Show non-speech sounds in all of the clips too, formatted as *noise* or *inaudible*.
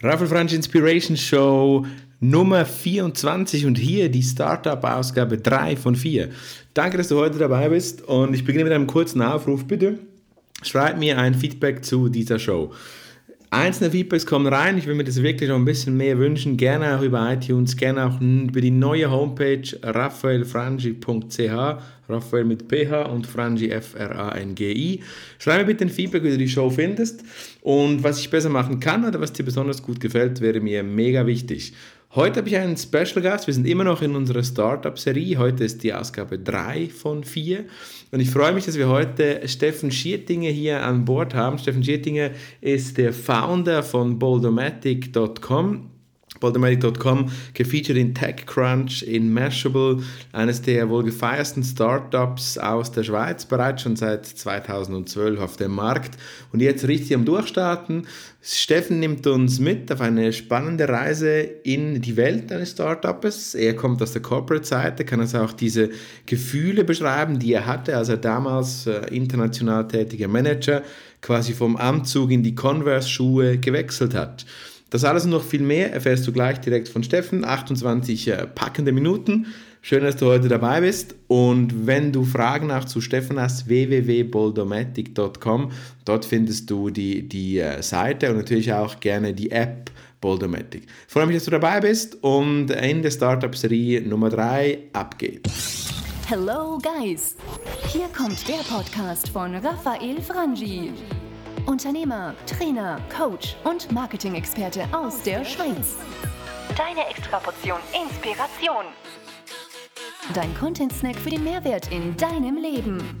Raffel Franch Inspiration Show Nummer 24 und hier die Startup-Ausgabe 3 von 4. Danke, dass du heute dabei bist und ich beginne mit einem kurzen Aufruf. Bitte schreib mir ein Feedback zu dieser Show. Einzelne Feedbacks kommen rein. Ich will mir das wirklich noch ein bisschen mehr wünschen. Gerne auch über iTunes, gerne auch über die neue Homepage raphaelfrangi.ch. Raphael mit PH und Frangi F-R-A-N-G-I. Schreib mir bitte ein Feedback, wie du die Show findest und was ich besser machen kann oder was dir besonders gut gefällt, wäre mir mega wichtig. Heute habe ich einen Special Gast. Wir sind immer noch in unserer Startup-Serie. Heute ist die Ausgabe 3 von 4. Und ich freue mich, dass wir heute Steffen Schiertinger hier an Bord haben. Steffen Schiertinger ist der Founder von boldomatic.com. Baldomatic.com, gefeatured in TechCrunch, in Mashable, eines der wohl gefeiersten Startups aus der Schweiz, bereits schon seit 2012 auf dem Markt und jetzt richtig am Durchstarten. Steffen nimmt uns mit auf eine spannende Reise in die Welt eines Startups. Er kommt aus der Corporate-Seite, kann also auch diese Gefühle beschreiben, die er hatte, als er damals äh, international tätiger Manager quasi vom Anzug in die Converse-Schuhe gewechselt hat. Das alles und noch viel mehr erfährst du gleich direkt von Steffen. 28 äh, packende Minuten. Schön, dass du heute dabei bist. Und wenn du Fragen auch zu Steffen hast, www.boldomatic.com. Dort findest du die, die äh, Seite und natürlich auch gerne die App Boldomatic. Freue mich, dass du dabei bist und in der Startup-Serie Nummer 3 ab geht's. Hello Guys! Hier kommt der Podcast von Raphael Frangi. Unternehmer, Trainer, Coach und Marketing-Experte aus der Schweiz. Deine Extraportion Inspiration. Dein Content-Snack für den Mehrwert in deinem Leben.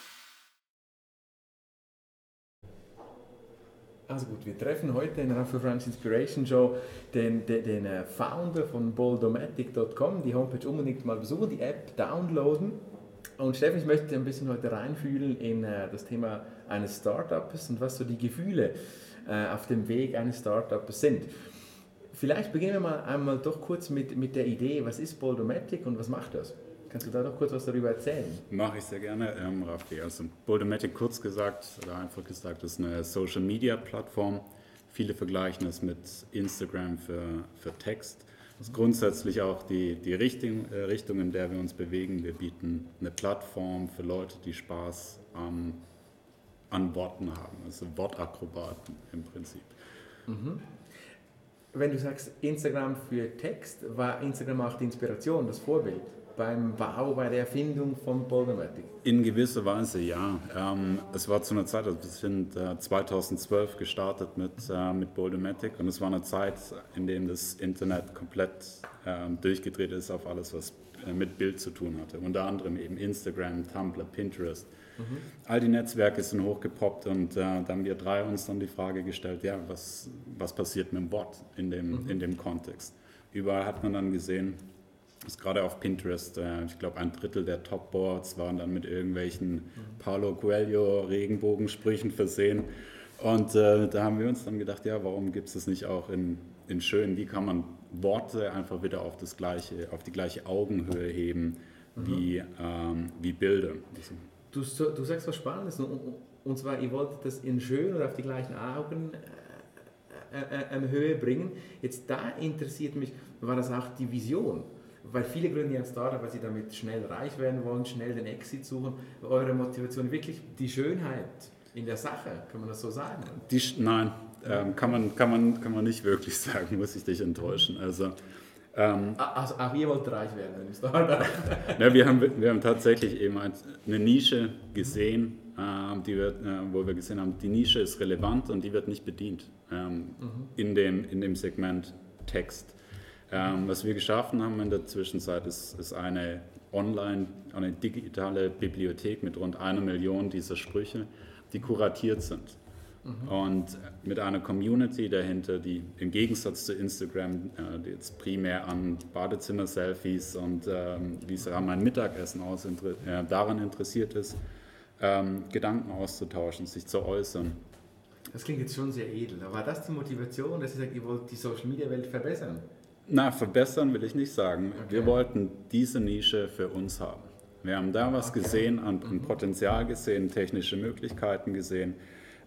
Also gut, wir treffen heute in der Raphael French Inspiration Show den, den, den äh, Founder von boldomatic.com. Die Homepage unbedingt mal besuchen, die App downloaden. Und Steffen, ich möchte ein bisschen heute reinfühlen in äh, das Thema eines Startups und was so die Gefühle äh, auf dem Weg eines Startups sind. Vielleicht beginnen wir mal einmal doch kurz mit, mit der Idee, was ist Boldomatic und was macht das? Kannst du da noch kurz was darüber erzählen? Mache ich sehr gerne, ähm, Raffi. Also Boldomatic kurz gesagt oder einfach gesagt ist eine Social Media Plattform. Viele vergleichen es mit Instagram für, für Text. Das ist grundsätzlich auch die, die Richtung, äh, Richtung, in der wir uns bewegen. Wir bieten eine Plattform für Leute, die Spaß ähm, an Worten haben, also Wortakrobaten im Prinzip. Mhm. Wenn du sagst Instagram für Text, war Instagram auch die Inspiration, das Vorbild? Beim Bau, bei der Erfindung von Polymatic? In gewisser Weise ja. Ähm, es war zu einer Zeit, also wir sind äh, 2012 gestartet mit, äh, mit Boldomatic und es war eine Zeit, in der das Internet komplett äh, durchgedreht ist auf alles, was äh, mit Bild zu tun hatte. Unter anderem eben Instagram, Tumblr, Pinterest. Mhm. All die Netzwerke sind hochgepoppt und äh, da haben wir drei uns dann die Frage gestellt, ja, was, was passiert mit dem Bot in dem, mhm. in dem Kontext? Überall hat man dann gesehen, ist gerade auf Pinterest, äh, ich glaube, ein Drittel der Topboards waren dann mit irgendwelchen Paulo Coelho Regenbogensprüchen versehen. Und äh, da haben wir uns dann gedacht, ja, warum gibt es das nicht auch in, in schön? Wie kann man Worte einfach wieder auf, das gleiche, auf die gleiche Augenhöhe heben wie, mhm. ähm, wie Bilder? Du, du sagst was Spannendes, und zwar, ihr wolltet das in schön oder auf die gleichen Augenhöhe äh, äh, bringen. Jetzt da interessiert mich, war das auch die Vision? Weil viele gründen ja ein Startup, weil sie damit schnell reich werden wollen, schnell den Exit suchen. Eure Motivation wirklich die Schönheit in der Sache, kann man das so sagen? Die, nein, ähm, kann, man, kann, man, kann man nicht wirklich *laughs* sagen, muss ich dich enttäuschen. Also, ähm, also auch ihr wollt reich werden im Startup? *laughs* ja, wir, haben, wir haben tatsächlich eben eine Nische gesehen, äh, die wir, äh, wo wir gesehen haben, die Nische ist relevant und die wird nicht bedient ähm, mhm. in, dem, in dem Segment Text. Ähm, was wir geschaffen haben in der Zwischenzeit ist, ist eine online, eine digitale Bibliothek mit rund einer Million dieser Sprüche, die kuratiert sind. Mhm. Und mit einer Community dahinter, die im Gegensatz zu Instagram, äh, die jetzt primär an Badezimmer-Selfies und ähm, wie sah mein Mittagessen aus, inter äh, daran interessiert ist, ähm, Gedanken auszutauschen, sich zu äußern. Das klingt jetzt schon sehr edel. War das die Motivation, dass ihr sagt, ihr wollt die Social-Media-Welt verbessern? Na, verbessern will ich nicht sagen. Okay. Wir wollten diese Nische für uns haben. Wir haben da was okay. gesehen, an, an, mhm. Potenzial gesehen, technische Möglichkeiten gesehen.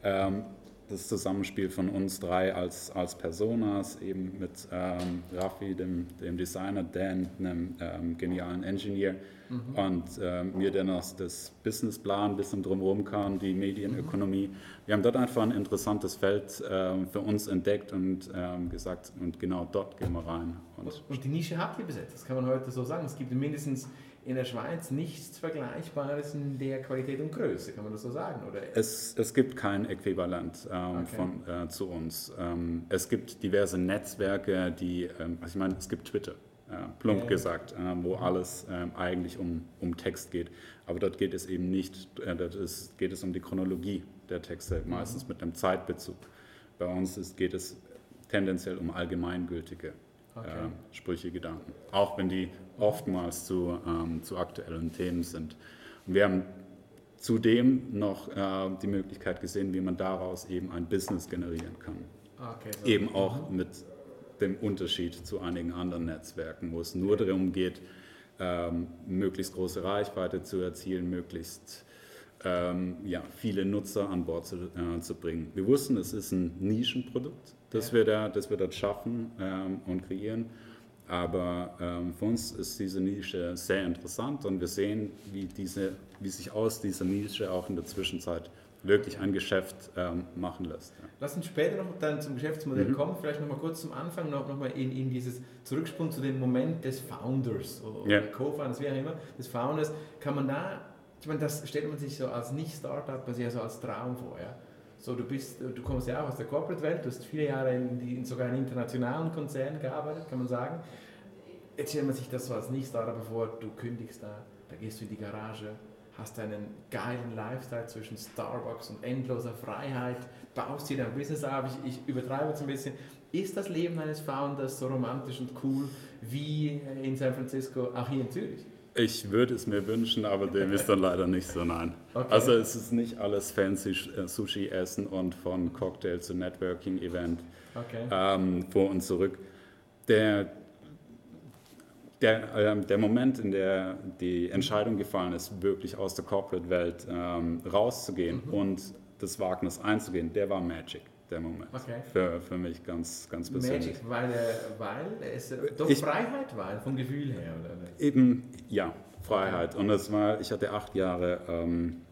Ähm, das Zusammenspiel von uns drei als, als Personas, eben mit ähm, Raffi, dem, dem Designer, Dan, einem ähm, genialen Engineer mhm. und ähm, mir, der noch das Businessplan ein bisschen drumherum kam, die Medienökonomie. Mhm. Wir haben dort einfach ein interessantes Feld ähm, für uns entdeckt und ähm, gesagt, und genau dort gehen wir rein. Und, und die Nische habt ihr besetzt, das kann man heute so sagen. Es gibt mindestens in der Schweiz nichts Vergleichbares in der Qualität und Größe, kann man das so sagen? Oder? Es, es gibt kein Äquivalent ähm, okay. von, äh, zu uns. Ähm, es gibt diverse Netzwerke, die, ähm, also ich meine, es gibt Twitter, äh, plump ja, gesagt, äh, wo alles ähm, eigentlich um, um Text geht. Aber dort geht es eben nicht, äh, dort ist, geht es um die Chronologie der Texte, meistens mhm. mit einem Zeitbezug. Bei uns ist, geht es tendenziell um allgemeingültige okay. äh, Sprüche, Gedanken. Auch wenn die oftmals zu, ähm, zu aktuellen Themen sind. Und wir haben zudem noch äh, die Möglichkeit gesehen, wie man daraus eben ein Business generieren kann. Okay, so. Eben auch mhm. mit dem Unterschied zu einigen anderen Netzwerken, wo es nur darum geht, ähm, möglichst große Reichweite zu erzielen, möglichst ähm, ja, viele Nutzer an Bord zu, äh, zu bringen. Wir wussten, es ist ein Nischenprodukt, das, ja. wir, da, das wir dort schaffen ähm, und kreieren. Aber ähm, für uns ist diese Nische sehr interessant und wir sehen, wie, diese, wie sich aus dieser Nische auch in der Zwischenzeit wirklich ein Geschäft ähm, machen lässt. Ja. Lass uns später noch dann zum Geschäftsmodell mhm. kommen. Vielleicht noch mal kurz zum Anfang noch, noch mal in, in dieses Zurücksprung zu dem Moment des Founders oder ja. Co-Founders, wie auch immer, des Founders. Kann man da, ich meine, das stellt man sich so als Nicht-Startup, also so als Traum vor. Ja? So, du, bist, du kommst ja auch aus der Corporate-Welt, du hast viele Jahre in, in sogar in internationalen Konzernen gearbeitet, kann man sagen. Jetzt stellt man sich das so als Nicht-Startup vor, du kündigst da, da gehst du in die Garage, hast einen geilen Lifestyle zwischen Starbucks und endloser Freiheit, baust dir dein Business auf, ich, ich übertreibe jetzt ein bisschen. Ist das Leben eines Founders so romantisch und cool wie in San Francisco, auch hier in Zürich? Ich würde es mir wünschen, aber dem ist dann leider nicht so, nein. Okay. Also es ist nicht alles fancy äh, Sushi essen und von Cocktail zu Networking-Event okay. ähm, vor und zurück. Der, der, äh, der Moment, in der die Entscheidung gefallen ist, wirklich aus der Corporate-Welt ähm, rauszugehen mhm. und das Wagnis einzugehen, der war Magic der Moment. Okay. Für, für mich ganz, ganz persönlich. Magic, weil, weil es doch ich, Freiheit war, vom Gefühl her, oder? Eben, ja, Freiheit. Und das war, ich hatte acht Jahre ähm,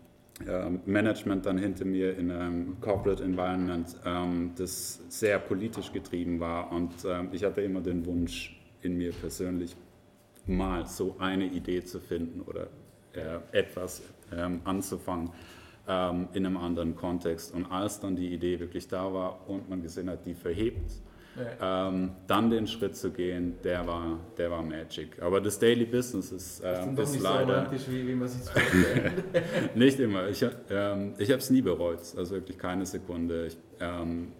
äh, Management dann hinter mir in einem Corporate Environment, ähm, das sehr politisch getrieben war. Und ähm, ich hatte immer den Wunsch in mir persönlich, mal so eine Idee zu finden oder äh, etwas ähm, anzufangen ähm, in einem anderen Kontext. Und als dann die Idee wirklich da war und man gesehen hat, die verhebt, ja. ähm, dann den Schritt zu gehen, der war, der war Magic. Aber das Daily Business ist, ähm, ist nicht leider so wie, wie man sich *laughs* nicht immer. Ich, ähm, ich habe es nie bereut, also wirklich keine Sekunde. Ich ähm,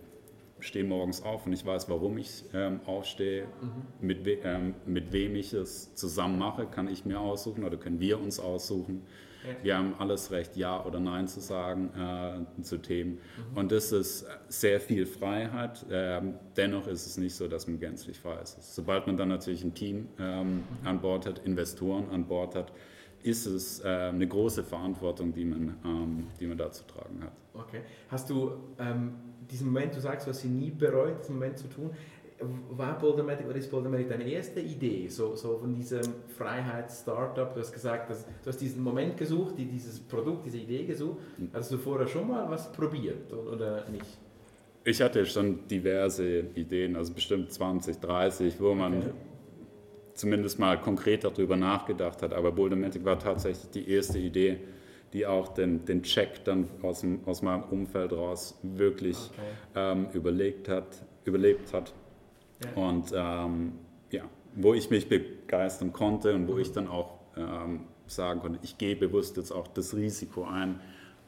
stehe morgens auf und ich weiß, warum ich ähm, aufstehe, mhm. mit, we ähm, mit wem ich es zusammen mache, kann ich mir aussuchen oder können wir uns aussuchen. Wir haben alles Recht, Ja oder Nein zu sagen äh, zu Themen. Mhm. Und das ist sehr viel Freiheit. Ähm, dennoch ist es nicht so, dass man gänzlich frei ist. Sobald man dann natürlich ein Team ähm, mhm. an Bord hat, Investoren an Bord hat, ist es äh, eine große Verantwortung, die man, ähm, die man da zu tragen hat. Okay. Hast du ähm, diesen Moment, du sagst, du hast sie nie bereut, diesen Moment zu tun, war Bouldermatic oder ist Bouldermatic deine erste Idee, so, so von diesem Freiheits-Startup? Du hast gesagt, dass, du hast diesen Moment gesucht, die, dieses Produkt, diese Idee gesucht. Hm. Hast du vorher schon mal was probiert oder nicht? Ich hatte schon diverse Ideen, also bestimmt 20, 30, wo man okay. zumindest mal konkret darüber nachgedacht hat. Aber Bouldermatic war tatsächlich die erste Idee, die auch den, den Check dann aus, dem, aus meinem Umfeld raus wirklich okay. ähm, überlegt hat, überlebt hat. Und ähm, ja, wo ich mich begeistern konnte und wo ich dann auch ähm, sagen konnte, ich gehe bewusst jetzt auch das Risiko ein,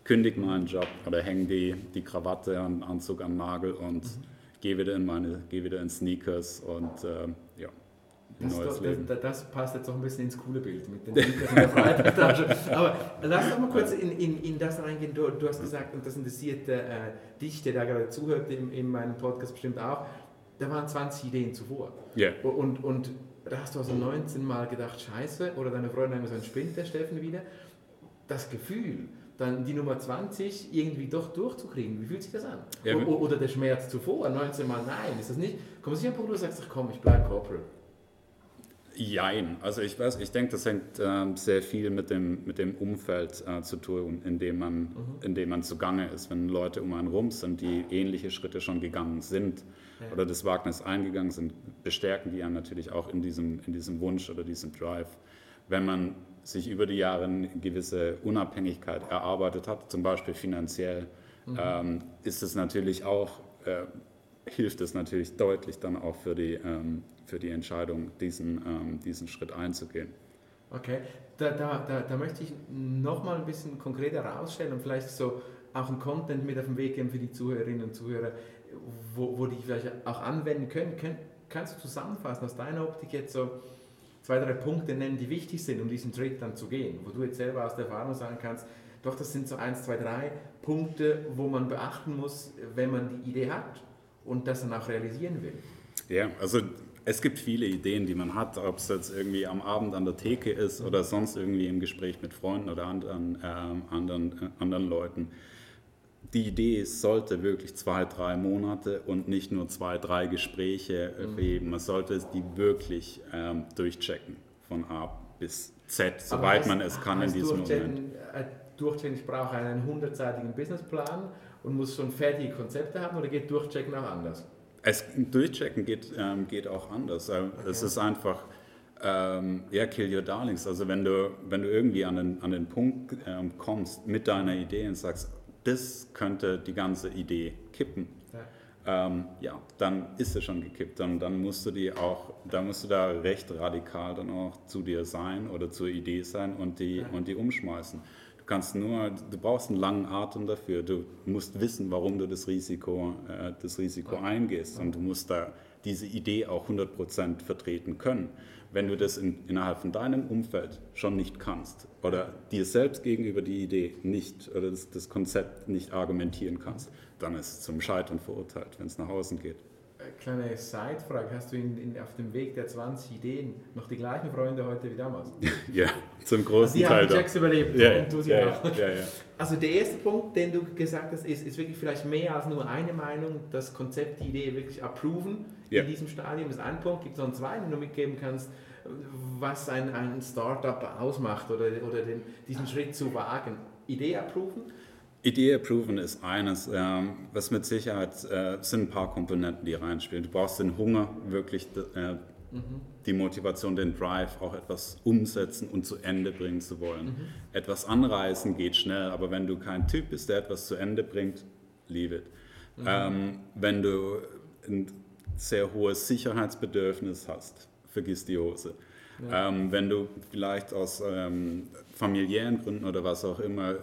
kündige meinen Job oder hänge die, die Krawatte an Anzug am Nagel und mhm. gehe wieder in meine, gehe wieder in Sneakers und äh, ja. Das, neues doch. Das, das, passt jetzt auch ein bisschen ins coole Bild mit den *laughs* Sneakers in der Freitagstasche. Aber lass doch mal kurz in, in, in das reingehen. Du, du hast gesagt, und das interessiert äh, dich, der da gerade zuhört, in, in meinem Podcast bestimmt auch, da waren 20 Ideen zuvor. Yeah. Und, und da hast du also 19 Mal gedacht, scheiße, oder deine Freundin haben gesagt, spinnt der Steffen wieder. Das Gefühl, dann die Nummer 20 irgendwie doch durchzukriegen. Wie fühlt sich das an? Ja, oder der Schmerz zuvor, 19 Mal nein, ist das nicht? Kommt sich ein Punkt, wo du sagst, ach komm, ich bleibe Corporal. Jein. Also ich weiß, ich denke, das hängt äh, sehr viel mit dem, mit dem Umfeld äh, zu tun, in dem, man, mhm. in dem man zugange ist. Wenn Leute um einen rum sind, die ähnliche Schritte schon gegangen sind ja. oder das Wagnis eingegangen sind, bestärken die einen natürlich auch in diesem, in diesem Wunsch oder diesem Drive. Wenn man sich über die Jahre eine gewisse Unabhängigkeit erarbeitet hat, zum Beispiel finanziell, mhm. ähm, ist es natürlich auch, äh, hilft es natürlich deutlich dann auch für die, ähm, für die Entscheidung, diesen, ähm, diesen Schritt einzugehen. Okay, da, da, da, da möchte ich nochmal ein bisschen konkreter herausstellen und vielleicht so auch ein Content mit auf den Weg geben für die Zuhörerinnen und Zuhörer, wo, wo die vielleicht auch anwenden können. können. Kannst du zusammenfassen aus deiner Optik jetzt so, zwei, drei Punkte nennen, die wichtig sind, um diesen Schritt dann zu gehen, wo du jetzt selber aus der Erfahrung sagen kannst, doch, das sind so eins, zwei, drei Punkte, wo man beachten muss, wenn man die Idee hat und das dann auch realisieren will. Ja, also es gibt viele Ideen, die man hat, ob es jetzt irgendwie am Abend an der Theke ist oder sonst irgendwie im Gespräch mit Freunden oder anderen, äh, anderen, äh, anderen Leuten die Idee sollte wirklich zwei, drei Monate und nicht nur zwei, drei Gespräche mhm. geben. Man sollte die wirklich ähm, durchchecken von A bis Z, soweit heißt, man es kann in diesem Moment. Äh, durchchecken, ich brauche einen hundertseitigen Businessplan und muss schon fertige Konzepte haben oder geht Durchchecken auch anders? Es, durchchecken geht, ähm, geht auch anders. Äh, okay. Es ist einfach, ähm, ja, kill your darlings. Also wenn du, wenn du irgendwie an den, an den Punkt ähm, kommst mit deiner Idee und sagst, das könnte die ganze Idee kippen. Ja. Ähm, ja, dann ist es schon gekippt. Und dann musst du die auch, da musst du da recht radikal dann auch zu dir sein oder zur Idee sein und die, ja. und die umschmeißen. Du kannst nur, du brauchst einen langen Atem dafür. Du musst wissen, warum du das Risiko, äh, das Risiko eingehst. Und du musst da diese Idee auch 100% vertreten können. Wenn du das in, innerhalb von deinem Umfeld schon nicht kannst oder dir selbst gegenüber die Idee nicht oder das, das Konzept nicht argumentieren kannst, dann ist es zum Scheitern verurteilt, wenn es nach außen geht. Äh, kleine Sidefrage, hast du in, in, auf dem Weg der 20 Ideen noch die gleichen Freunde heute wie damals? *laughs* ja, zum großen also die Teil. Die haben Jacks überlebt ja, und du sie ja, auch. Ja, also der erste Punkt, den du gesagt hast, ist, ist wirklich vielleicht mehr als nur eine Meinung, das Konzept, die Idee wirklich approven in diesem Stadium. Ist ein Punkt. Gibt es noch einen zweiten, den du mitgeben kannst, was ein, ein Startup ausmacht oder, oder den, diesen Schritt zu wagen? Idee approven? Idee approven ist eines, ähm, was mit Sicherheit äh, sind ein paar Komponenten, die reinspielen. Du brauchst den Hunger, wirklich äh, mhm. die Motivation, den Drive, auch etwas umsetzen und zu Ende bringen zu wollen. Mhm. Etwas anreißen geht schnell, aber wenn du kein Typ bist, der etwas zu Ende bringt, leave it. Mhm. Ähm, wenn du ein sehr hohes Sicherheitsbedürfnis hast, vergiss die Hose. Ja. Ähm, wenn du vielleicht aus ähm, familiären Gründen oder was auch immer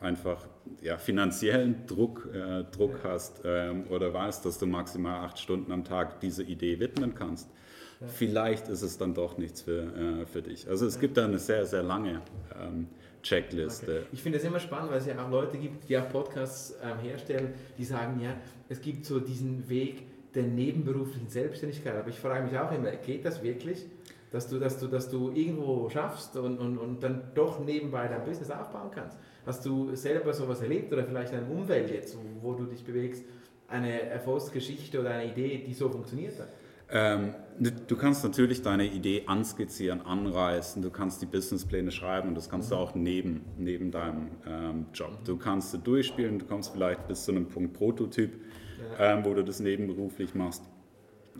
einfach ja, finanziellen Druck, äh, Druck ja. hast ähm, oder weißt, dass du maximal acht Stunden am Tag diese Idee widmen kannst, ja. vielleicht ist es dann doch nichts für, äh, für dich. Also es gibt da eine sehr, sehr lange ähm, Checkliste. Okay. Ich finde es immer spannend, weil es ja auch Leute gibt, die auch Podcasts ähm, herstellen, die sagen, ja, es gibt so diesen Weg der nebenberuflichen Selbstständigkeit. Aber ich frage mich auch immer, geht das wirklich? Dass du, dass du, dass du irgendwo schaffst und, und, und dann doch nebenbei dein Business aufbauen kannst. Hast du selber sowas erlebt oder vielleicht eine Umwelt jetzt, wo, du dich bewegst, eine Erfolgsgeschichte oder eine Idee, die so funktioniert hat? Ähm, du kannst natürlich deine Idee anskizzieren, anreißen, du kannst die Businesspläne schreiben und das kannst mhm. du auch neben, neben deinem ähm, Job. Mhm. Du kannst du durchspielen, du kommst vielleicht bis zu einem Punkt Prototyp, ja. ähm, wo du das nebenberuflich machst.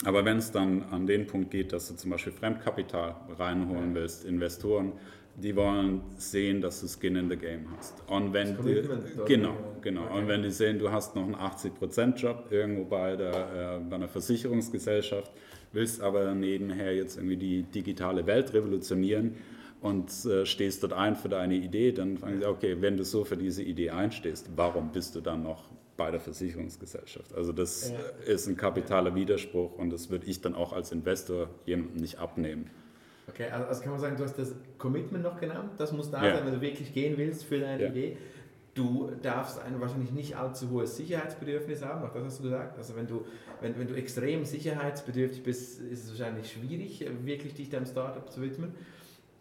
Aber wenn es dann an den Punkt geht, dass du zum Beispiel Fremdkapital reinholen willst, Investoren, die wollen sehen, dass du Skin in the Game hast. Und wenn die, genau, genau. Okay. Und wenn die sehen, du hast noch einen 80%-Job irgendwo bei, der, äh, bei einer Versicherungsgesellschaft, willst aber nebenher jetzt irgendwie die digitale Welt revolutionieren, und äh, stehst dort ein für deine Idee, dann fragen sie, okay, wenn du so für diese Idee einstehst, warum bist du dann noch bei der Versicherungsgesellschaft? Also das ja. ist ein kapitaler Widerspruch und das würde ich dann auch als Investor jemandem nicht abnehmen. Okay, also, also kann man sagen, du hast das Commitment noch genannt, das muss da ja. sein, wenn du wirklich gehen willst für deine ja. Idee. Du darfst ein wahrscheinlich nicht allzu hohes Sicherheitsbedürfnis haben, auch das hast du gesagt. Also wenn du, wenn, wenn du extrem sicherheitsbedürftig bist, ist es wahrscheinlich schwierig, wirklich dich deinem Startup zu widmen.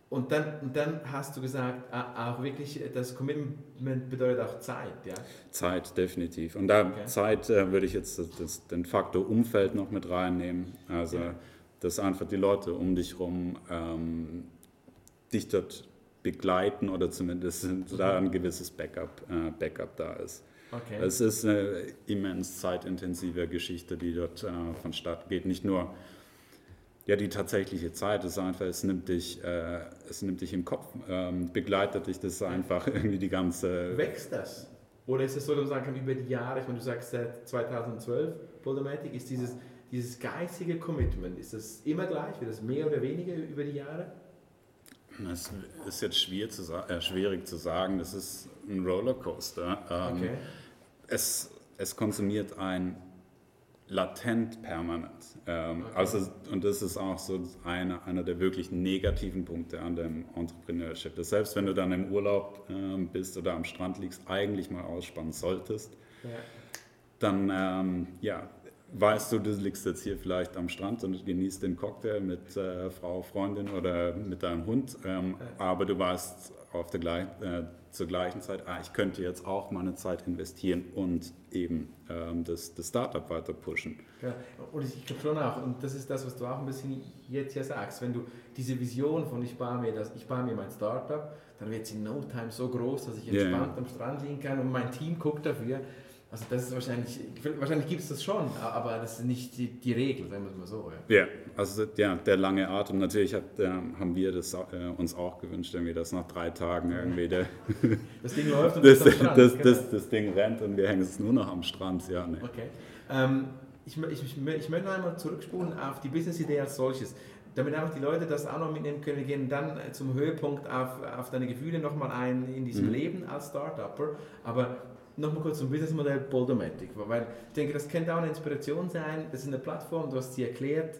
Und dann, und dann hast du gesagt, auch wirklich, das Commitment bedeutet auch Zeit, ja? Zeit, definitiv. Und da okay. Zeit äh, würde ich jetzt das, das, den Faktor Umfeld noch mit reinnehmen. Also, ja. dass einfach die Leute um dich herum ähm, dich dort begleiten oder zumindest mhm. *laughs* da ein gewisses Backup, äh, Backup da ist. Okay. Es ist eine immens zeitintensive Geschichte, die dort äh, vonstatten geht. Nicht nur ja, die tatsächliche Zeit ist einfach, es nimmt dich, äh, es nimmt dich im Kopf, ähm, begleitet dich das einfach irgendwie die ganze... Wächst das? Oder ist es so, dass man sagen kann, über die Jahre, ich meine, du sagst seit 2012, Poldomatic, ist dieses, dieses geistige Commitment, ist das immer gleich, wird das mehr oder weniger über die Jahre? Das ist jetzt schwierig zu, äh, schwierig zu sagen, das ist ein Rollercoaster. Ähm, okay. es, es konsumiert ein latent permanent. Ähm, okay. also, und das ist auch so einer, einer der wirklich negativen Punkte an dem Entrepreneurship. Dass selbst wenn du dann im Urlaub ähm, bist oder am Strand liegst, eigentlich mal ausspannen solltest, ja. dann ähm, ja, weißt du, du liegst jetzt hier vielleicht am Strand und genießt den Cocktail mit äh, Frau, Freundin oder mit deinem Hund, ähm, ja. aber du weißt auf der gleich, äh, zur gleichen Zeit, ah, ich könnte jetzt auch meine Zeit investieren und eben ähm, das, das Startup weiter pushen. Ja, und ich glaube schon auch, und das ist das, was du auch ein bisschen jetzt hier sagst, wenn du diese Vision von ich baue mir, das, ich baue mir mein Startup, dann wird es in no time so groß, dass ich entspannt yeah. am Strand liegen kann und mein Team guckt dafür. Also das ist wahrscheinlich, wahrscheinlich gibt es das schon, aber das ist nicht die, die Regel, sagen wir es mal so. Ja, ja also ja, der lange Atem, natürlich hat, äh, haben wir das äh, uns auch gewünscht, irgendwie, dass nach drei Tagen irgendwie der, *laughs* das Ding läuft und das, das, das, genau. das, das, Ding rennt und wir hängen es nur noch am Strand. Ja, nee. Okay. Ähm, ich, ich, ich, ich möchte noch einmal zurückspulen auf die Business-Idee als solches damit einfach die Leute das auch noch mitnehmen können. Wir gehen dann zum Höhepunkt auf, auf deine Gefühle nochmal ein in diesem mhm. Leben als Startupper. Aber nochmal kurz zum Businessmodell Poldomatic, weil ich denke, das könnte auch eine Inspiration sein. Das ist eine Plattform, du hast sie erklärt.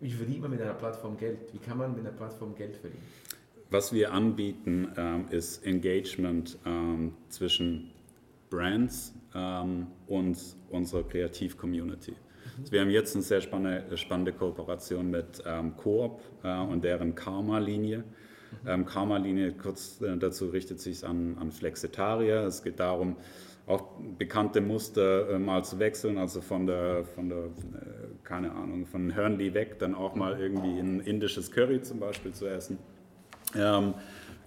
Wie verdient man mit einer Plattform Geld? Wie kann man mit einer Plattform Geld verdienen? Was wir anbieten, ähm, ist Engagement ähm, zwischen Brands ähm, und unserer Kreativ-Community. Also wir haben jetzt eine sehr spannende, spannende Kooperation mit ähm, Coop äh, und deren Karma-Linie. Ähm, Karma-Linie, kurz äh, dazu, richtet sich an, an Flexitarier. Es geht darum, auch bekannte Muster äh, mal zu wechseln, also von der, von der äh, keine Ahnung, von Hörnli weg, dann auch mal irgendwie ein indisches Curry zum Beispiel zu essen. Ähm,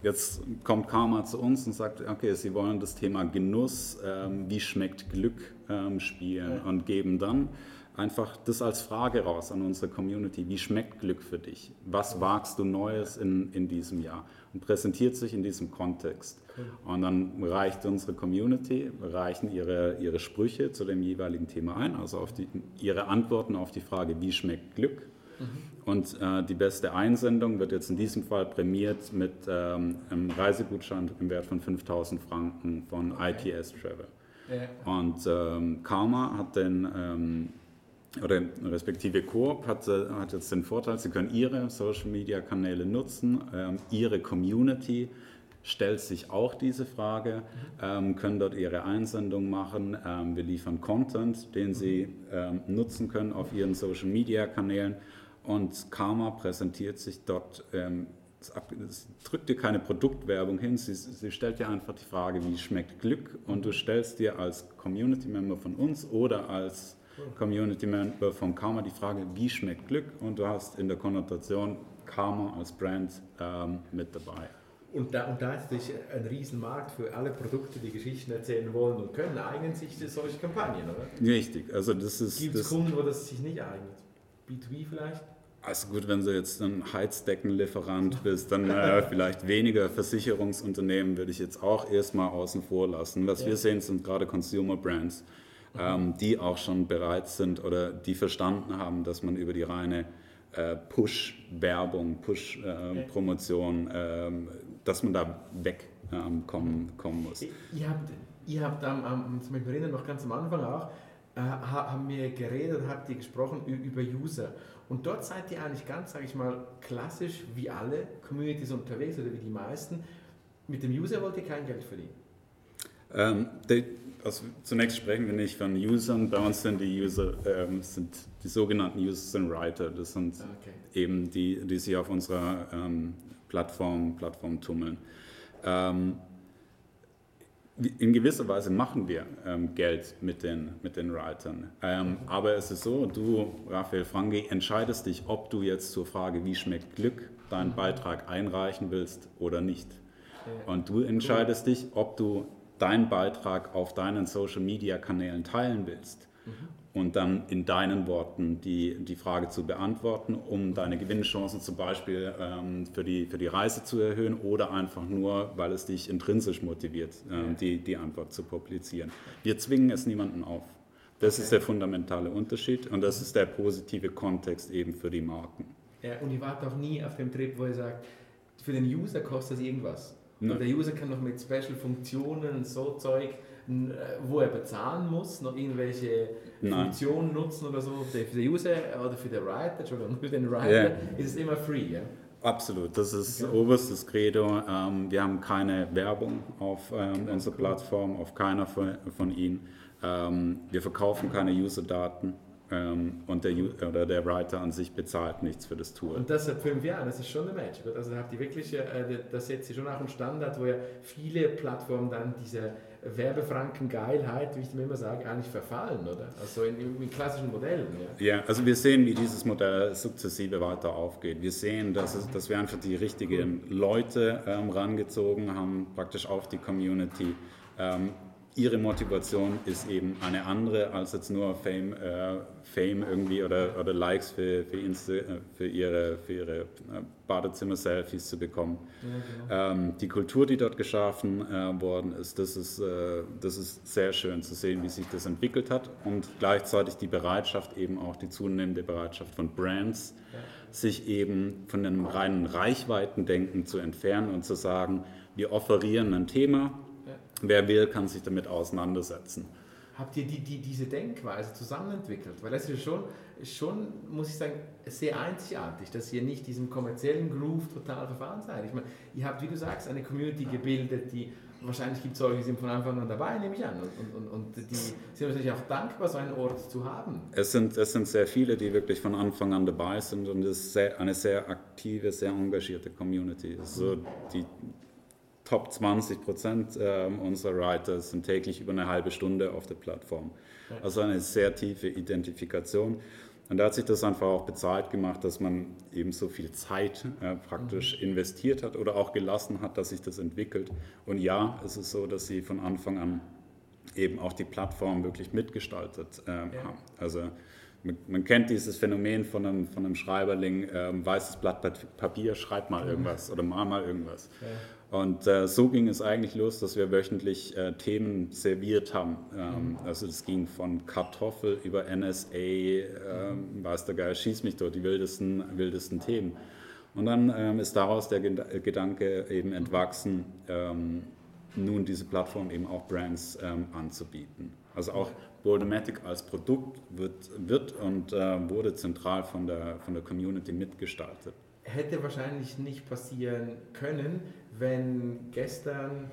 jetzt kommt Karma zu uns und sagt, okay, sie wollen das Thema Genuss, ähm, wie schmeckt Glück ähm, spielen und geben dann einfach das als Frage raus an unsere Community. Wie schmeckt Glück für dich? Was wagst du Neues in, in diesem Jahr? Und präsentiert sich in diesem Kontext. Und dann reicht unsere Community, reichen ihre, ihre Sprüche zu dem jeweiligen Thema ein, also auf die, ihre Antworten auf die Frage, wie schmeckt Glück? Mhm. Und äh, die beste Einsendung wird jetzt in diesem Fall prämiert mit ähm, einem Reisegutschein im Wert von 5000 Franken von. ITS Travel. Und ähm, Karma hat den ähm, oder respektive Coop hat, äh, hat, jetzt den Vorteil, sie können ihre Social Media Kanäle nutzen, ähm, ihre Community stellt sich auch diese Frage, ähm, können dort ihre Einsendung machen. Ähm, wir liefern Content, den sie ähm, nutzen können auf ihren Social Media Kanälen und Karma präsentiert sich dort. Ähm, es drückt dir keine Produktwerbung hin, sie, sie stellt dir einfach die Frage, wie schmeckt Glück und du stellst dir als Community Member von uns oder als Community Member von Karma die Frage, wie schmeckt Glück? Und du hast in der Konnotation Karma als Brand ähm, mit dabei. Und da, und da ist natürlich ein Riesenmarkt für alle Produkte, die Geschichten erzählen wollen und können, eignen sich solche Kampagnen, oder? Richtig, also das ist... Gibt es Kunden, wo das sich nicht eignet? B2B vielleicht? Also gut, wenn du jetzt ein Heizdeckenlieferant bist, dann äh, *laughs* vielleicht weniger Versicherungsunternehmen würde ich jetzt auch erstmal außen vor lassen. Was ja. wir sehen, sind gerade Consumer Brands ähm, die auch schon bereit sind oder die verstanden haben, dass man über die reine äh, Push-Werbung, Push-Promotion, äh, ähm, dass man da wegkommen ähm, kommen muss. Ihr habt, ihr habt am, am, zum Beispiel erinnern, noch ganz am Anfang auch, äh, haben wir geredet, habt ihr gesprochen über User. Und dort seid ihr eigentlich ganz, sage ich mal, klassisch wie alle Communities unterwegs oder wie die meisten. Mit dem User wollt ihr kein Geld verdienen. Ähm, also zunächst sprechen wir nicht von Usern. Bei uns sind die User ähm, sind die sogenannten Users sind Writer. Das sind okay. eben die, die sich auf unserer ähm, Plattform, Plattform tummeln. Ähm, in gewisser Weise machen wir ähm, Geld mit den, mit den Writern. Ähm, aber es ist so, du, Raphael Frangi, entscheidest dich, ob du jetzt zur Frage, wie schmeckt Glück, deinen mhm. Beitrag einreichen willst oder nicht. Und du entscheidest dich, ob du deinen Beitrag auf deinen Social-Media-Kanälen teilen willst. Mhm und dann in deinen Worten die, die Frage zu beantworten, um deine Gewinnchancen zum Beispiel ähm, für, die, für die Reise zu erhöhen oder einfach nur, weil es dich intrinsisch motiviert, ähm, die, die Antwort zu publizieren. Wir zwingen es niemanden auf. Das okay. ist der fundamentale Unterschied und das ist der positive Kontext eben für die Marken. Ja, und ihr wart auch nie auf dem Trip, wo ihr sagt, für den User kostet es irgendwas. Und der User kann noch mit Special-Funktionen, so Zeug, wo er bezahlen muss, noch irgendwelche Nein. Funktionen nutzen oder so. Für den User oder für den Writer, Entschuldigung, für den Writer yeah. ist es immer free. Ja? Absolut, das ist okay. oberstes Credo. Ähm, wir haben keine Werbung auf ähm, unserer Plattform, auf keiner von, von ihnen. Ähm, wir verkaufen keine User-Daten und der, oder der Writer an sich bezahlt nichts für das Tool. Und das seit fünf Jahren, das ist schon eine Match. Also habt ihr wirklich, äh, das setzt ihr schon auch einen Standard, wo ja viele Plattformen dann diese Werbefranken-Geilheit, wie ich immer sage, eigentlich verfallen, oder? Also in, in klassischen Modellen. Ja. ja, also wir sehen, wie dieses Modell sukzessive weiter aufgeht. Wir sehen, dass, es, dass wir einfach die richtigen Leute ähm, rangezogen haben, praktisch auf die Community. Ähm, ihre Motivation ist eben eine andere als jetzt nur Fame, äh, Fame irgendwie oder, oder Likes für, für, Insta, äh, für ihre, für ihre äh, Badezimmer-Selfies zu bekommen. Ja, genau. ähm, die Kultur, die dort geschaffen äh, worden ist, das ist, äh, das ist sehr schön zu sehen, wie sich das entwickelt hat und gleichzeitig die Bereitschaft, eben auch die zunehmende Bereitschaft von Brands, ja. sich eben von einem reinen Reichweitendenken zu entfernen und zu sagen, wir offerieren ein Thema, wer will, kann sich damit auseinandersetzen. Habt ihr die, die, diese Denkweise zusammenentwickelt? Weil das ist schon, schon, muss ich sagen, sehr einzigartig, dass ihr nicht diesem kommerziellen Groove total verfahren seid. Ich meine, ihr habt, wie du sagst, eine Community gebildet, die wahrscheinlich gibt es solche, die sind von Anfang an dabei, nehme ich an. Und, und, und die sind natürlich auch dankbar, so einen Ort zu haben. Es sind, es sind sehr viele, die wirklich von Anfang an dabei sind und es ist sehr, eine sehr aktive, sehr engagierte Community. So die, Top 20 Prozent äh, unserer Writers sind täglich über eine halbe Stunde auf der Plattform. Also eine sehr tiefe Identifikation. Und da hat sich das einfach auch bezahlt gemacht, dass man eben so viel Zeit äh, praktisch mhm. investiert hat oder auch gelassen hat, dass sich das entwickelt. Und ja, es ist so, dass sie von Anfang an eben auch die Plattform wirklich mitgestaltet äh, ja. haben. Also man, man, kennt dieses Phänomen von einem, von einem Schreiberling, äh, weißes Blatt Papier, schreib mal mhm. irgendwas oder mal mal irgendwas. Ja. Und äh, so ging es eigentlich los, dass wir wöchentlich äh, Themen serviert haben. Ähm, mhm. Also es ging von Kartoffel über NSA, äh, weiß der Geil, schieß mich dort, die wildesten, wildesten Themen. Und dann ähm, ist daraus der Gedanke eben entwachsen, ähm, nun diese Plattform eben auch Brands ähm, anzubieten. Also auch Boldomatic als Produkt wird, wird und äh, wurde zentral von der, von der Community mitgestaltet hätte wahrscheinlich nicht passieren können, wenn gestern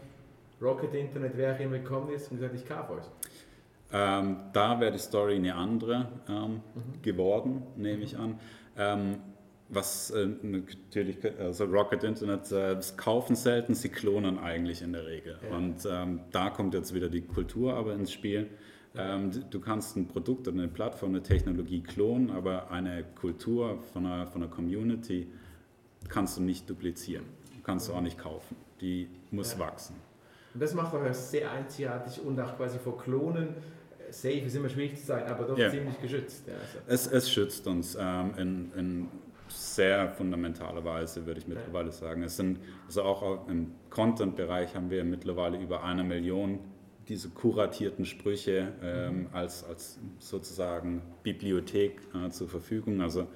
Rocket Internet wer immer gekommen ist und gesagt, ich kaufe euch. Ähm, da wäre die Story eine andere ähm, mhm. geworden, nehme ich an. Ähm, was äh, natürlich, also Rocket Internet äh, kaufen selten, sie klonen eigentlich in der Regel. Ja. Und ähm, da kommt jetzt wieder die Kultur aber ins Spiel. Ähm, du kannst ein Produkt oder eine Plattform, eine Technologie klonen, aber eine Kultur von einer, von einer Community kannst du nicht duplizieren, kannst du auch nicht kaufen. Die muss ja. wachsen. Und das macht auch sehr einzigartig und auch quasi vor Klonen. Safe ist immer schwierig zu sagen, aber doch ja. ziemlich geschützt. Ja, also. es, es schützt uns ähm, in, in sehr fundamentaler Weise, würde ich mittlerweile sagen. Es sind, also auch im Content-Bereich haben wir mittlerweile über eine Million diese kuratierten Sprüche ähm, mhm. als, als sozusagen Bibliothek äh, zur Verfügung. Also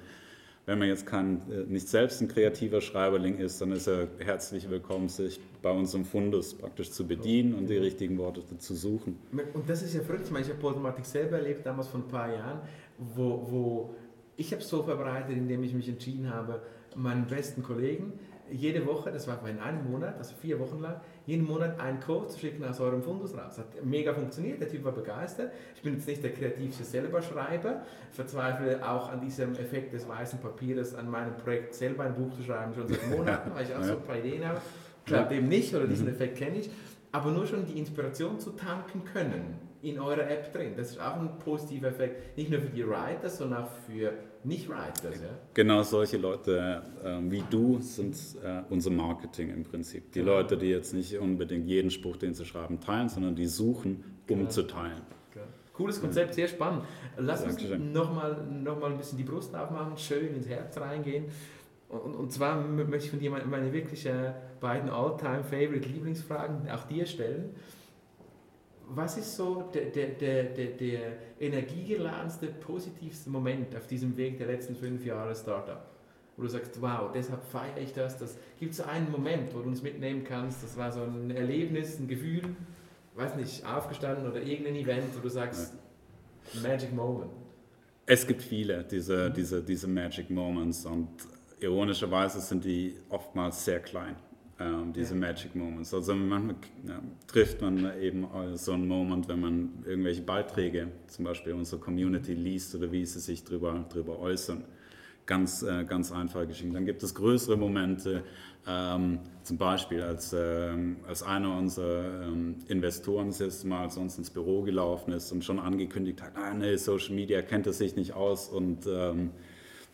Wenn man jetzt kein, äh, nicht selbst ein kreativer Schreiberling ist, dann ist er herzlich willkommen, sich bei unserem Fundus praktisch zu bedienen und die richtigen Worte zu suchen. Und das ist ja verrückt. Ich, meine, ich habe Polymatik selber erlebt, damals vor ein paar Jahren, wo, wo ich habe es so verbreitet, indem ich mich entschieden habe, meinen besten Kollegen jede Woche, das war in einem Monat, also vier Wochen lang, jeden Monat einen Code zu schicken aus eurem Fundus raus. Hat mega funktioniert, der Typ war begeistert. Ich bin jetzt nicht der kreativste selber Schreiber, verzweifle auch an diesem Effekt des weißen Papiers, an meinem Projekt selber ein Buch zu schreiben, schon seit Monaten, weil ich auch so ein paar Ideen habe. Klappt eben nicht, oder diesen mhm. Effekt kenne ich. Aber nur schon die Inspiration zu tanken können in eurer App drin, das ist auch ein positiver Effekt. Nicht nur für die Writer, sondern auch für nicht-Writers. Ja? Genau solche Leute äh, wie du sind äh, unser Marketing im Prinzip. Die genau. Leute, die jetzt nicht unbedingt jeden Spruch, den sie schreiben, teilen, sondern die suchen, um genau. zu teilen. Genau. Cooles Konzept, sehr spannend. Lass uns nochmal noch mal ein bisschen die Brust aufmachen, schön ins Herz reingehen. Und, und zwar möchte ich von dir meine, meine wirklich beiden All-Time-Favorite-Lieblingsfragen auch dir stellen was ist so der, der, der, der, der energiegeladenste, positivste Moment auf diesem Weg der letzten fünf Jahre Startup? Wo du sagst, wow, deshalb feiere ich das. das Gibt es so einen Moment, wo du uns mitnehmen kannst? Das war so ein Erlebnis, ein Gefühl, weiß nicht, aufgestanden oder irgendein Event, wo du sagst. Magic Moment. Es gibt viele, diese, diese, diese Magic Moments und ironischerweise sind die oftmals sehr klein ähm, diese ja. Magic Moments. Also manchmal ja, trifft man eben so einen Moment, wenn man irgendwelche Beiträge, zum Beispiel unserer Community liest oder wie sie sich darüber, darüber äußern. Ganz, äh, ganz einfache Geschichten. Dann gibt es größere Momente, ähm, zum Beispiel als, ähm, als einer unserer ähm, Investoren das erste Mal zu uns ins Büro gelaufen ist und schon angekündigt hat, ah, nee, Social Media kennt er sich nicht aus und ähm,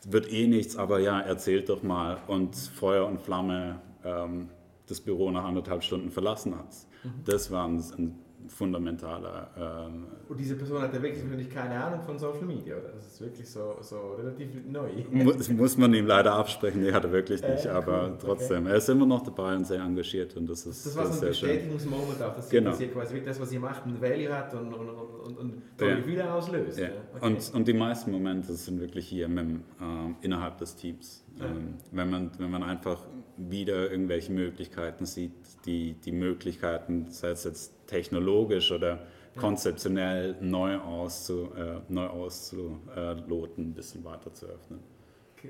wird eh nichts, aber ja, erzählt doch mal. Und Feuer und Flamme ähm, das Büro nach anderthalb Stunden verlassen hat. Mhm. Das war ein, ein fundamentaler. Ähm, und diese Person hat ja wirklich natürlich keine Ahnung von Social Media, oder? Das ist wirklich so, so relativ neu. Das muss man ihm leider absprechen, nee, hat er wirklich nicht, äh, aber cool. trotzdem. Okay. Er ist immer noch dabei und sehr engagiert und das ist Das war so ein Bestätigungsmoment auch, dass genau. ihr quasi das, was ihr macht, ein Value hat und, und, und, und tolle ja. Gefühle auslöst. Ja. Okay. Und, und die meisten Momente sind wirklich hier mit, äh, innerhalb des Teams. Ähm, wenn, man, wenn man einfach wieder irgendwelche Möglichkeiten sieht, die, die Möglichkeiten, sei es jetzt technologisch oder konzeptionell neu, auszu, äh, neu auszuloten, ein bisschen weiter zu öffnen.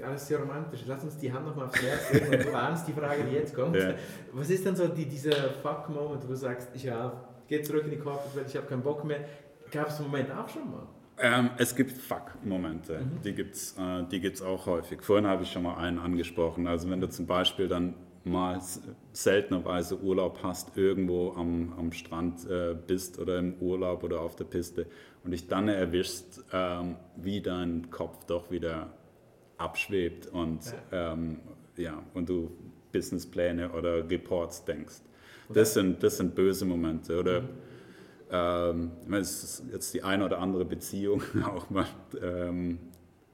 Alles sehr romantisch. Lass uns die Hand nochmal aufs Herz legen und du ahnst die Frage, die jetzt kommt. Ja. Was ist denn so die, dieser Fuck-Moment, wo du sagst, ja, geh zurück in die Corporate-Welt, ich habe keinen Bock mehr. Gab es einen Moment auch schon mal? Ähm, es gibt Fuck-Momente, mhm. die gibt es äh, die gibt's auch häufig. Vorhin habe ich schon mal einen angesprochen. Also wenn du zum Beispiel dann mal seltenerweise Urlaub hast, irgendwo am, am Strand äh, bist oder im Urlaub oder auf der Piste und dich dann erwischst, ähm, wie dein Kopf doch wieder abschwebt und, ja. Ähm, ja, und du Businesspläne oder Reports denkst. Das sind, das sind böse Momente. Oder mhm ähm, es ist jetzt die eine oder andere Beziehung *laughs* auch mal, ähm,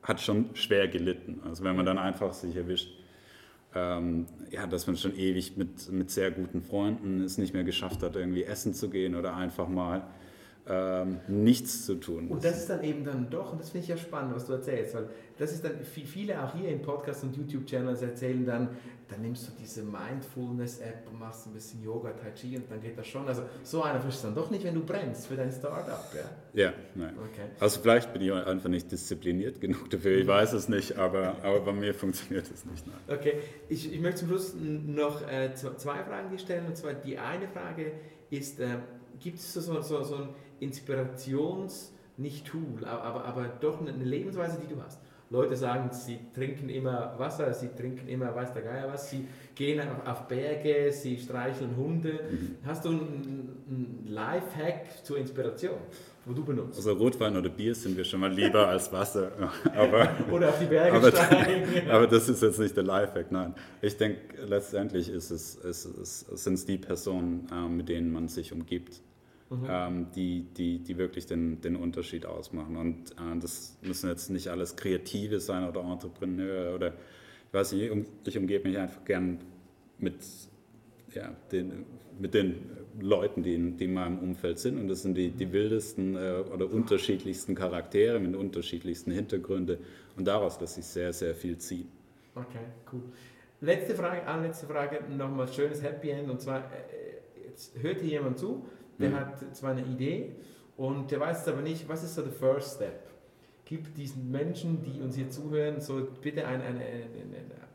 hat schon schwer gelitten. Also wenn man dann einfach sich erwischt, ähm, ja, dass man schon ewig mit, mit sehr guten Freunden es nicht mehr geschafft hat, irgendwie essen zu gehen oder einfach mal ähm, nichts zu tun. Und das ist dann eben dann doch, und das finde ich ja spannend, was du erzählst, weil das ist dann, viele auch hier in Podcasts und YouTube-Channels erzählen dann, dann nimmst du diese Mindfulness-App und machst ein bisschen Yoga, Tai Chi und dann geht das schon. Also so einer ist dann doch nicht, wenn du brennst für dein Startup. Ja, ja nein. Okay. Also vielleicht bin ich einfach nicht diszipliniert genug dafür, ich weiß es nicht, aber, aber bei mir funktioniert es nicht. Nein. Okay, ich, ich möchte zum Schluss noch äh, zwei Fragen stellen. Und zwar die eine Frage ist, äh, gibt es so, so, so ein Inspirations- nicht Tool, aber, aber doch eine Lebensweise, die du hast. Leute sagen, sie trinken immer Wasser, sie trinken immer weiß der Geier was, sie gehen auf Berge, sie streicheln Hunde. Mhm. Hast du einen Lifehack zur Inspiration, wo du benutzt? Also Rotwein oder Bier sind wir schon mal lieber als Wasser. *laughs* Aber, oder auf die Berge aber, steigen. *laughs* aber das ist jetzt nicht der Lifehack, nein. Ich denke, letztendlich ist es, ist es, sind es die Personen, äh, mit denen man sich umgibt mhm. ähm, die, die, die wirklich den, den Unterschied ausmachen. Und äh, das müssen jetzt nicht alles Kreative sein oder Entrepreneure oder ich weiß nicht, ich umgebe mich einfach gern mit ja, den, mit den Leuten, die in, die in meinem Umfeld sind. Und das sind die, die wildesten äh, oder unterschiedlichsten Charaktere mit unterschiedlichsten Hintergründen. Und daraus lässt sich sehr, sehr viel ziehen. Okay, cool. Letzte Frage, ah, letzte Frage, nochmal schönes Happy End. Und zwar, äh, jetzt hört hier jemand zu, der mhm. hat zwar eine Idee und der weiß aber nicht, was ist so der First Step? Gib diesen Menschen, die uns hier zuhören, so bitte eine, eine, eine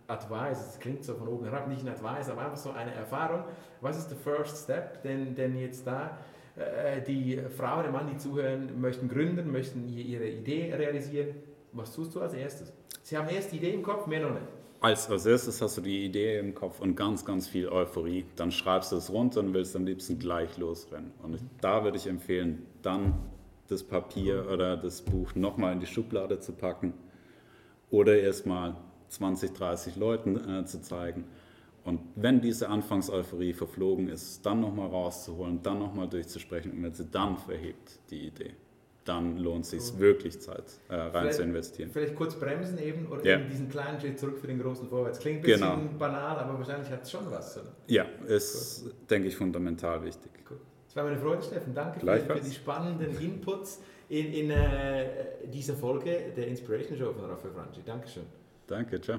Advice, es klingt so von oben herab, nicht ein Advice, aber einfach so eine Erfahrung. Was ist der First Step, denn, denn jetzt da äh, die Frau oder Mann, die zuhören, möchten gründen, möchten ihre Idee realisieren. Was tust du als erstes? Sie haben erst die Idee im Kopf, mehr noch nicht. Als, als erstes hast du die Idee im Kopf und ganz, ganz viel Euphorie. Dann schreibst du es runter und willst am liebsten gleich losrennen. Und da würde ich empfehlen, dann das Papier oder das Buch nochmal in die Schublade zu packen oder erstmal 20, 30 Leuten äh, zu zeigen. Und wenn diese Anfangseuphorie verflogen ist, dann nochmal rauszuholen, dann nochmal durchzusprechen und wenn sie dann verhebt, die Idee, dann lohnt es sich cool. wirklich Zeit äh, rein vielleicht, zu investieren. Vielleicht kurz bremsen eben oder ja. eben diesen kleinen Schritt zurück für den großen Vorwärts. Klingt ein bisschen genau. banal, aber wahrscheinlich hat es schon was. Oder? Ja, ist, cool. denke ich, fundamental wichtig. Cool. Das war meine Freude, Steffen. Danke für, für die spannenden Inputs in, in äh, dieser Folge der Inspiration Show von Raphael Franchi. Dankeschön. Danke, ciao.